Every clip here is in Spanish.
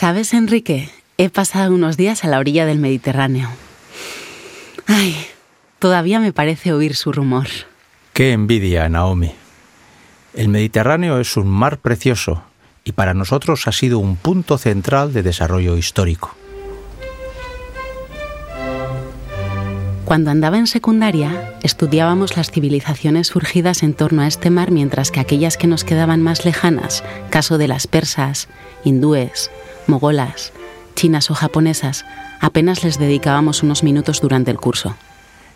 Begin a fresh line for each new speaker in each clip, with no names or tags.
¿Sabes, Enrique? He pasado unos días a la orilla del Mediterráneo. Ay, todavía me parece oír su rumor.
Qué envidia, Naomi. El Mediterráneo es un mar precioso y para nosotros ha sido un punto central de desarrollo histórico.
Cuando andaba en secundaria, estudiábamos las civilizaciones surgidas en torno a este mar, mientras que aquellas que nos quedaban más lejanas, caso de las persas, hindúes, mogolas, chinas o japonesas, apenas les dedicábamos unos minutos durante el curso.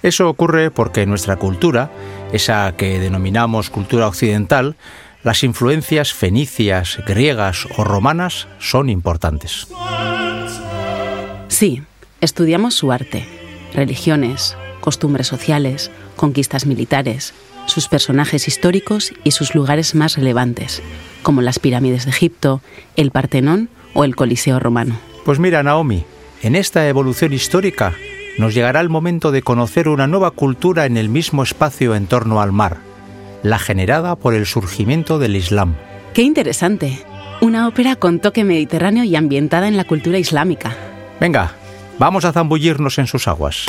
Eso ocurre porque nuestra cultura, esa que denominamos cultura occidental, las influencias fenicias, griegas o romanas son importantes.
Sí, estudiamos su arte, religiones, costumbres sociales, conquistas militares, sus personajes históricos y sus lugares más relevantes, como las pirámides de Egipto, el Partenón o el Coliseo romano.
Pues mira, Naomi, en esta evolución histórica nos llegará el momento de conocer una nueva cultura en el mismo espacio en torno al mar, la generada por el surgimiento del Islam.
¡Qué interesante! Una ópera con toque mediterráneo y ambientada en la cultura islámica.
Venga, vamos a zambullirnos en sus aguas.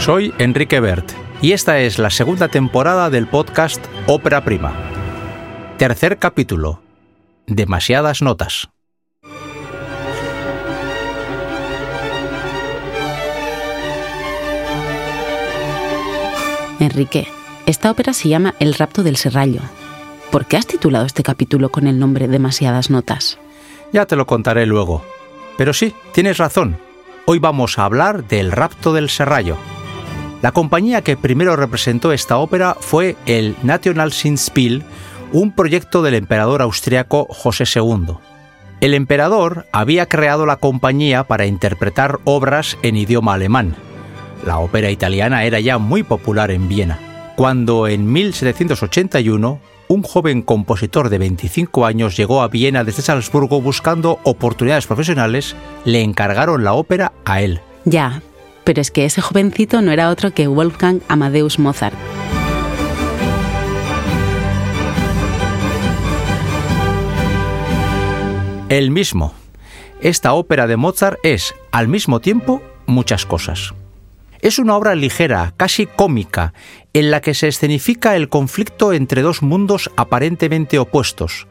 Soy Enrique Bert y esta es la segunda temporada del podcast Ópera Prima. Tercer capítulo. Demasiadas notas.
Enrique, esta ópera se llama El rapto del serrallo. ¿Por qué has titulado este capítulo con el nombre Demasiadas notas?
Ya te lo contaré luego. Pero sí, tienes razón. Hoy vamos a hablar del rapto del serrallo. La compañía que primero representó esta ópera fue el National Sinspiel, un proyecto del emperador austriaco José II. El emperador había creado la compañía para interpretar obras en idioma alemán. La ópera italiana era ya muy popular en Viena, cuando en 1781 un joven compositor de 25 años llegó a Viena desde Salzburgo buscando oportunidades profesionales, le encargaron la ópera a él.
Ya, pero es que ese jovencito no era otro que Wolfgang Amadeus Mozart.
El mismo. Esta ópera de Mozart es, al mismo tiempo, muchas cosas. Es una obra ligera, casi cómica, en la que se escenifica el conflicto entre dos mundos aparentemente opuestos.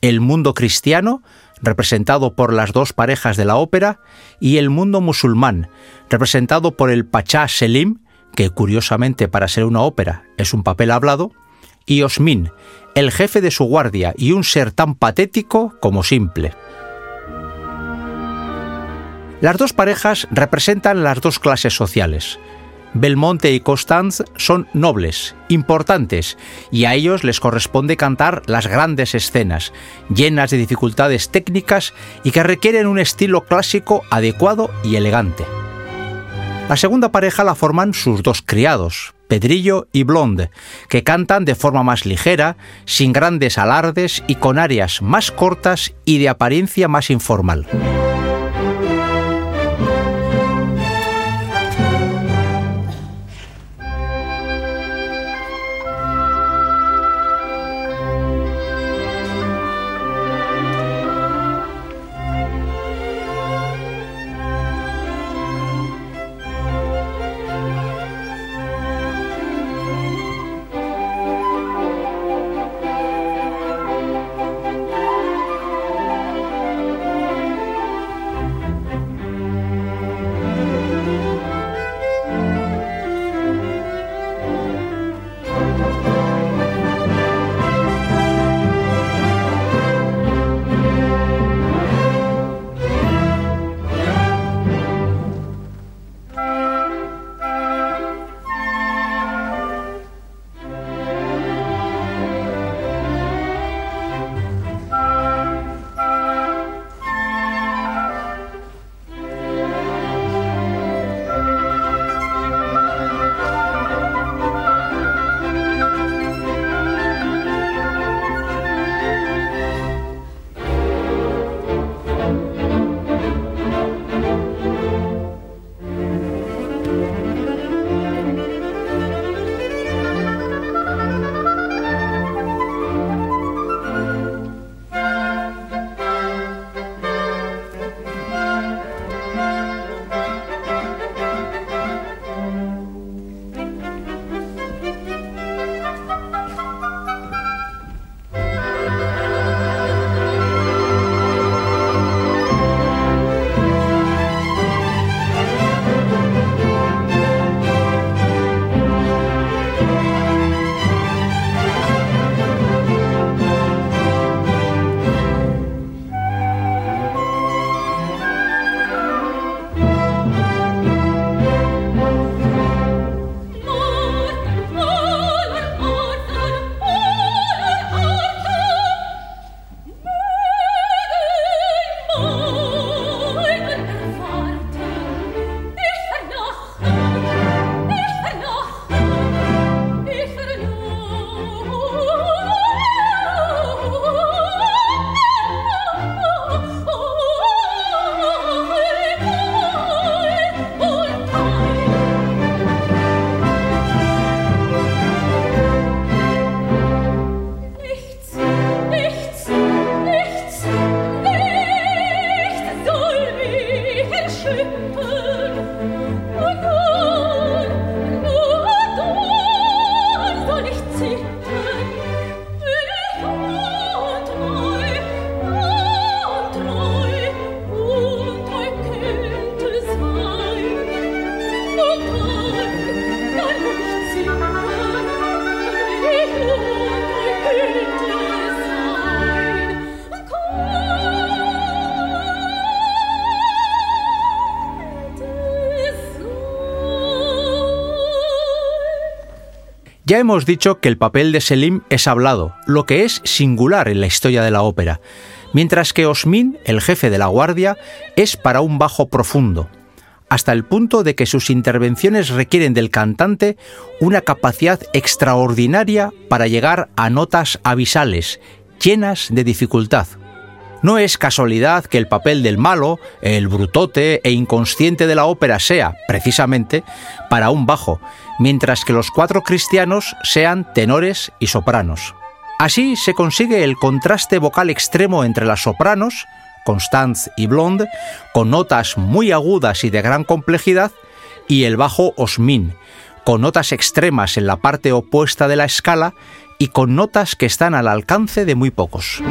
El mundo cristiano, representado por las dos parejas de la ópera, y el mundo musulmán, representado por el Pachá Selim, que curiosamente para ser una ópera es un papel hablado, y Osmin, el jefe de su guardia y un ser tan patético como simple. Las dos parejas representan las dos clases sociales. Belmonte y Constance son nobles, importantes, y a ellos les corresponde cantar las grandes escenas, llenas de dificultades técnicas y que requieren un estilo clásico adecuado y elegante. La segunda pareja la forman sus dos criados, Pedrillo y Blonde, que cantan de forma más ligera, sin grandes alardes y con áreas más cortas y de apariencia más informal. Ya hemos dicho que el papel de Selim es hablado, lo que es singular en la historia de la ópera, mientras que Osmin, el jefe de la guardia, es para un bajo profundo, hasta el punto de que sus intervenciones requieren del cantante una capacidad extraordinaria para llegar a notas abisales, llenas de dificultad. No es casualidad que el papel del malo, el brutote e inconsciente de la ópera sea, precisamente, para un bajo, mientras que los cuatro cristianos sean tenores y sopranos. Así se consigue el contraste vocal extremo entre las sopranos, Constance y Blonde, con notas muy agudas y de gran complejidad, y el bajo Osmin, con notas extremas en la parte opuesta de la escala y con notas que están al alcance de muy pocos.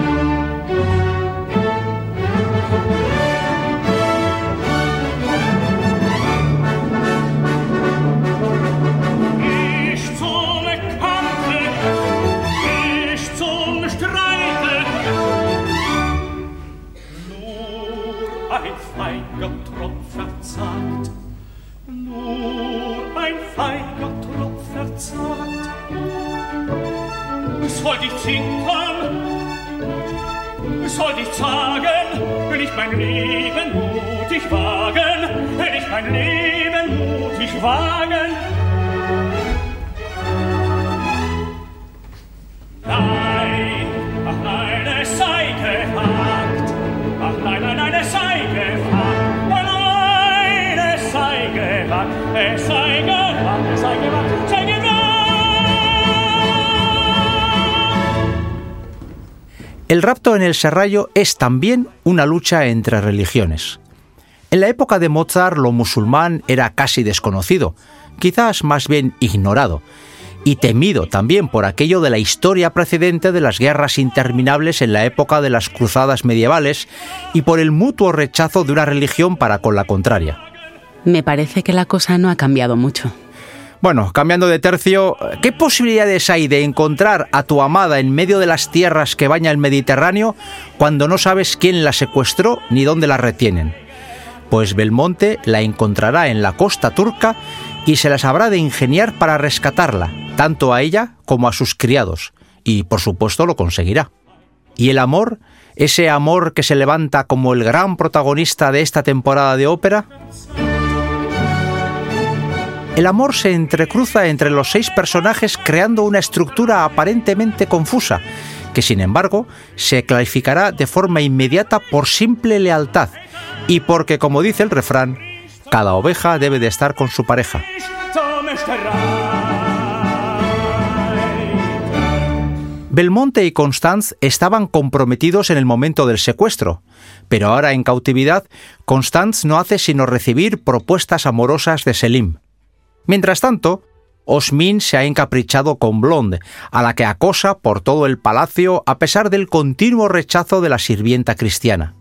Soll dich zittern? Soll dich zagen, will ich mein Leben mutig wagen, will ich mein Leben mutig wagen? Nein, ach nein, es sei gehackt, ach nein, nein, nein, es sei gehackt, nein, es sei gehackt, es sei gehackt, es sei gehackt,
El rapto en el serrallo es también una lucha entre religiones. En la época de Mozart lo musulmán era casi desconocido, quizás más bien ignorado, y temido también por aquello de la historia precedente de las guerras interminables en la época de las cruzadas medievales y por el mutuo rechazo de una religión para con la contraria.
Me parece que la cosa no ha cambiado mucho.
Bueno, cambiando de tercio, ¿qué posibilidades hay de encontrar a tu amada en medio de las tierras que baña el Mediterráneo cuando no sabes quién la secuestró ni dónde la retienen? Pues Belmonte la encontrará en la costa turca y se las habrá de ingeniar para rescatarla, tanto a ella como a sus criados, y por supuesto lo conseguirá. ¿Y el amor? ¿Ese amor que se levanta como el gran protagonista de esta temporada de ópera? El amor se entrecruza entre los seis personajes creando una estructura aparentemente confusa, que sin embargo se clarificará de forma inmediata por simple lealtad y porque, como dice el refrán, cada oveja debe de estar con su pareja. Belmonte y Constance estaban comprometidos en el momento del secuestro, pero ahora en cautividad, Constance no hace sino recibir propuestas amorosas de Selim. Mientras tanto, Osmin se ha encaprichado con Blonde, a la que acosa por todo el palacio a pesar del continuo rechazo de la sirvienta cristiana.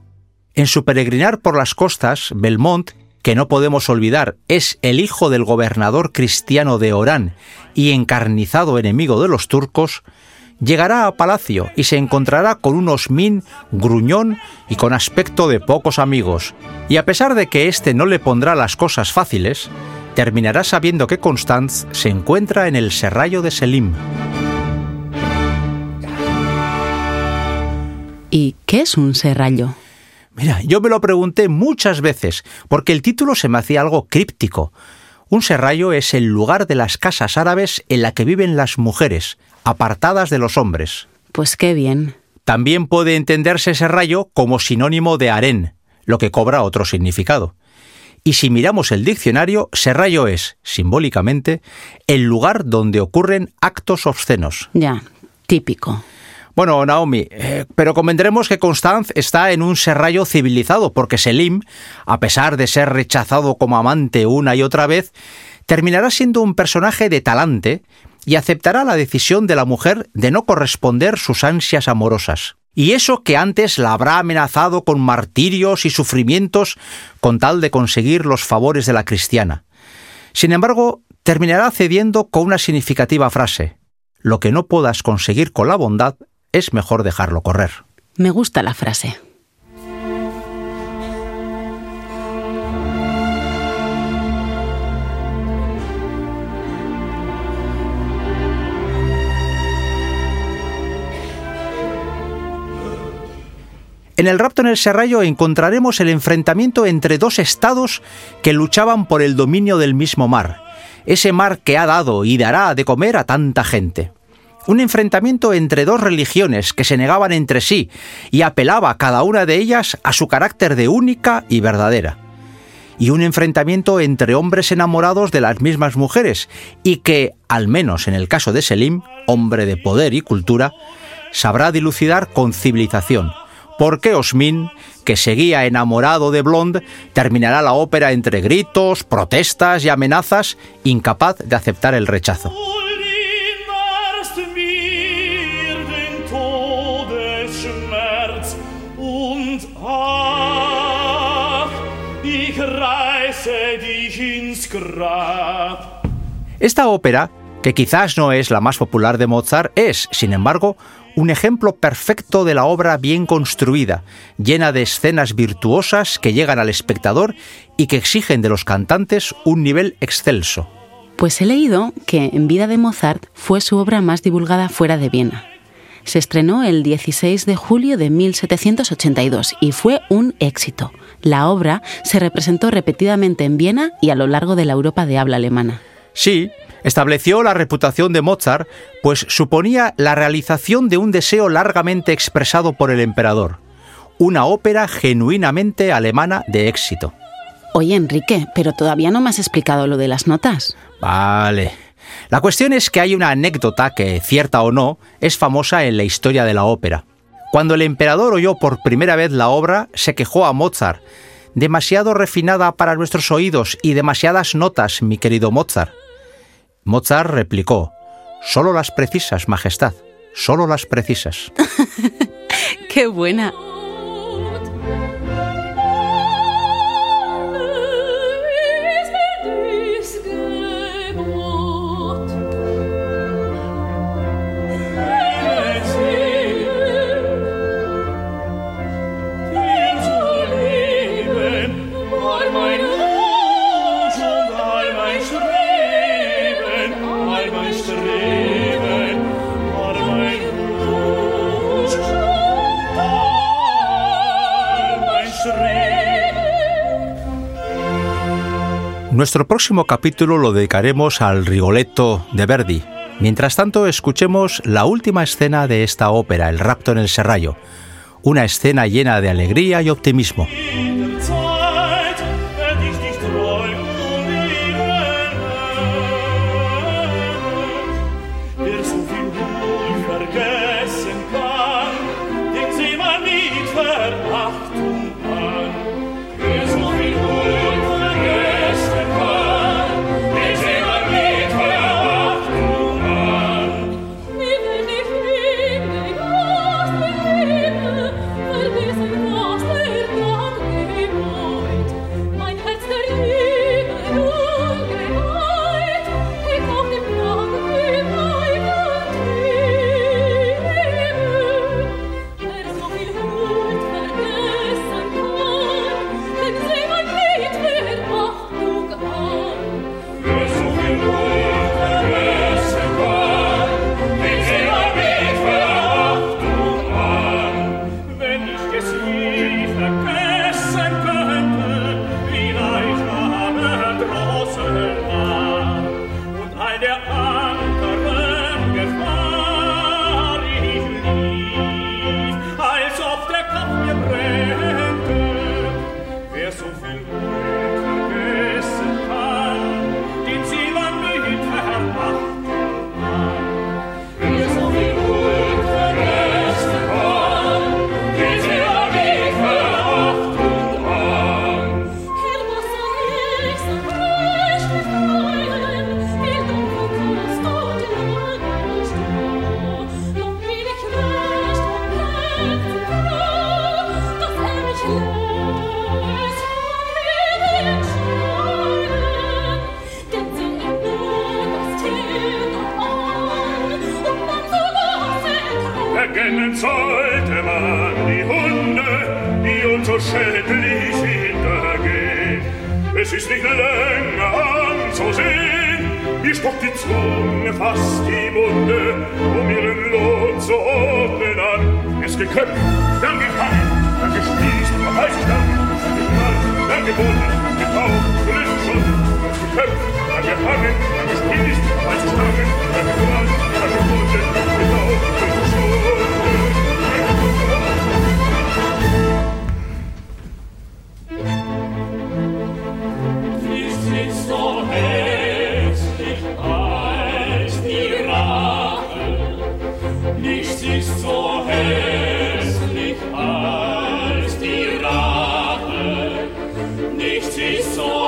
En su peregrinar por las costas, Belmont, que no podemos olvidar es el hijo del gobernador cristiano de Orán y encarnizado enemigo de los turcos, llegará a palacio y se encontrará con un Osmin gruñón y con aspecto de pocos amigos, y a pesar de que éste no le pondrá las cosas fáciles, terminará sabiendo que Constance se encuentra en el serrallo de Selim.
¿Y qué es un serrallo?
Mira, yo me lo pregunté muchas veces, porque el título se me hacía algo críptico. Un serrallo es el lugar de las casas árabes en la que viven las mujeres, apartadas de los hombres.
Pues qué bien.
También puede entenderse serrallo como sinónimo de harén, lo que cobra otro significado. Y si miramos el diccionario, serrallo es, simbólicamente, el lugar donde ocurren actos obscenos.
Ya, típico.
Bueno, Naomi, eh, pero convendremos que Constance está en un serrallo civilizado, porque Selim, a pesar de ser rechazado como amante una y otra vez, terminará siendo un personaje de talante y aceptará la decisión de la mujer de no corresponder sus ansias amorosas. Y eso que antes la habrá amenazado con martirios y sufrimientos con tal de conseguir los favores de la cristiana. Sin embargo, terminará cediendo con una significativa frase. Lo que no puedas conseguir con la bondad es mejor dejarlo correr.
Me gusta la frase.
En el rapto en el Serrallo encontraremos el enfrentamiento entre dos estados que luchaban por el dominio del mismo mar, ese mar que ha dado y dará de comer a tanta gente. Un enfrentamiento entre dos religiones que se negaban entre sí y apelaba cada una de ellas a su carácter de única y verdadera. Y un enfrentamiento entre hombres enamorados de las mismas mujeres y que, al menos en el caso de Selim, hombre de poder y cultura, sabrá dilucidar con civilización. Porque Osmin, que seguía enamorado de Blonde, terminará la ópera entre gritos, protestas y amenazas, incapaz de aceptar el rechazo. Esta ópera, que quizás no es la más popular de Mozart, es, sin embargo, un ejemplo perfecto de la obra bien construida, llena de escenas virtuosas que llegan al espectador y que exigen de los cantantes un nivel excelso.
Pues he leído que En vida de Mozart fue su obra más divulgada fuera de Viena. Se estrenó el 16 de julio de 1782 y fue un éxito. La obra se representó repetidamente en Viena y a lo largo de la Europa de habla alemana.
Sí, estableció la reputación de Mozart, pues suponía la realización de un deseo largamente expresado por el emperador, una ópera genuinamente alemana de éxito.
Oye, Enrique, pero todavía no me has explicado lo de las notas.
Vale. La cuestión es que hay una anécdota que, cierta o no, es famosa en la historia de la ópera. Cuando el emperador oyó por primera vez la obra, se quejó a Mozart. Demasiado refinada para nuestros oídos y demasiadas notas, mi querido Mozart. Mozart replicó, Solo las precisas, Majestad, solo las precisas.
¡Qué buena!
Nuestro próximo capítulo lo dedicaremos al Rigoletto de Verdi. Mientras tanto, escuchemos la última escena de esta ópera, El rapto en el Serrallo, una escena llena de alegría y optimismo. Munde, um ihren Lohn zu ordnen an.
Es geköpft, dann gefangen, dann gespießt, dann heißgestanden, dann geknallt, dann gebunden, getaucht, gelöst schon. Es geköpft, dann gefangen, dann gespießt, dann heißgestanden, dann geknallt, dann gebunden, getaucht, gelöst schon. soul.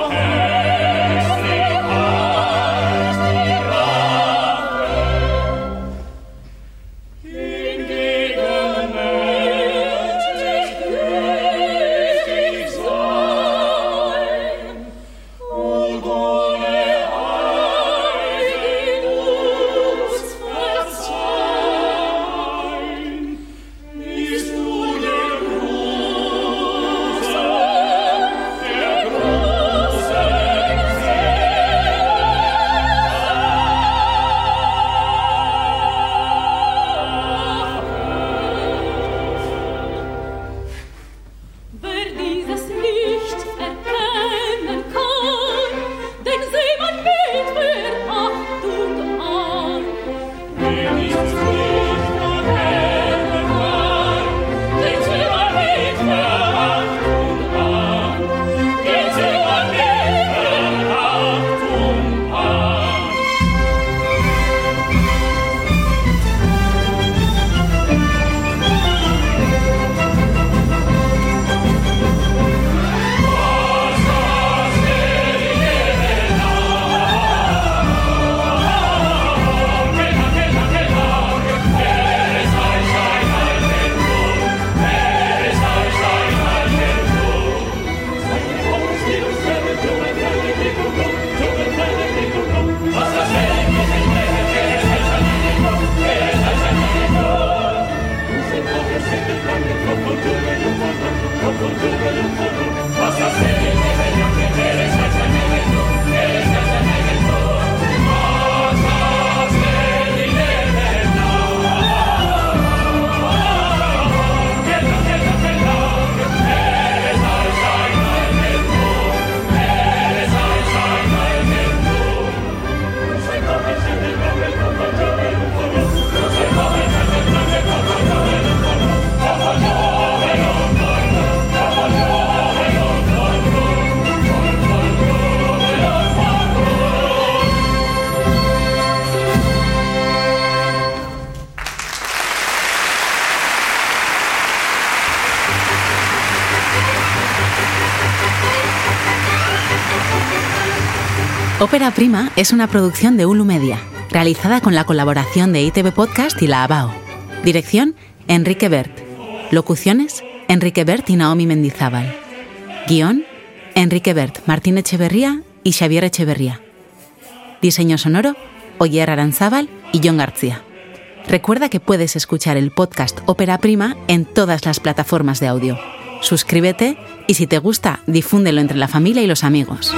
Ópera Prima es una producción de Ulu Media, realizada con la colaboración de ITV Podcast y la ABAO. Dirección, Enrique Bert. Locuciones, Enrique Bert y Naomi Mendizábal. Guión, Enrique Bert, Martín Echeverría y Xavier Echeverría. Diseño sonoro, Oyer Aranzábal y John García. Recuerda que puedes escuchar el podcast Ópera Prima en todas las plataformas de audio. Suscríbete y si te gusta, difúndelo entre la familia y los amigos.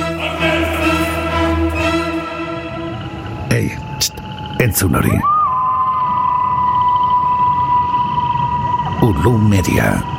Entzun hori. Ulu Media.